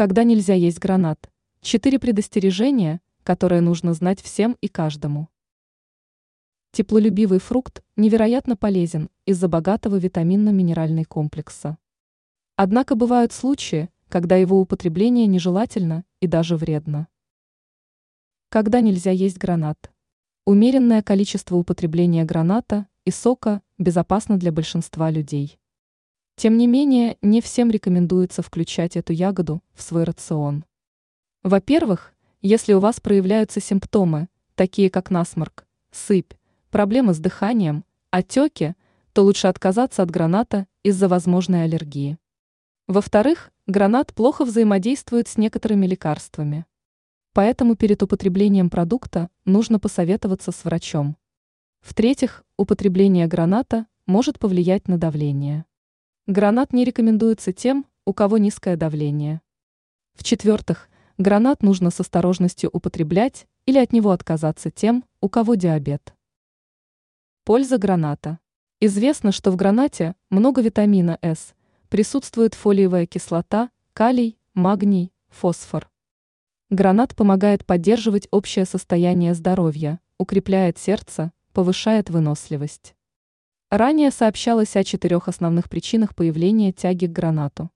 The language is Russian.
Когда нельзя есть гранат? Четыре предостережения, которые нужно знать всем и каждому. Теплолюбивый фрукт невероятно полезен из-за богатого витаминно-минерального комплекса. Однако бывают случаи, когда его употребление нежелательно и даже вредно. Когда нельзя есть гранат? Умеренное количество употребления граната и сока безопасно для большинства людей. Тем не менее, не всем рекомендуется включать эту ягоду в свой рацион. Во-первых, если у вас проявляются симптомы, такие как насморк, сыпь, проблемы с дыханием, отеки, то лучше отказаться от граната из-за возможной аллергии. Во-вторых, гранат плохо взаимодействует с некоторыми лекарствами. Поэтому перед употреблением продукта нужно посоветоваться с врачом. В-третьих, употребление граната может повлиять на давление. Гранат не рекомендуется тем, у кого низкое давление. В-четвертых, гранат нужно с осторожностью употреблять или от него отказаться тем, у кого диабет. Польза граната. Известно, что в гранате много витамина С, присутствует фолиевая кислота, калий, магний, фосфор. Гранат помогает поддерживать общее состояние здоровья, укрепляет сердце, повышает выносливость. Ранее сообщалось о четырех основных причинах появления тяги к гранату.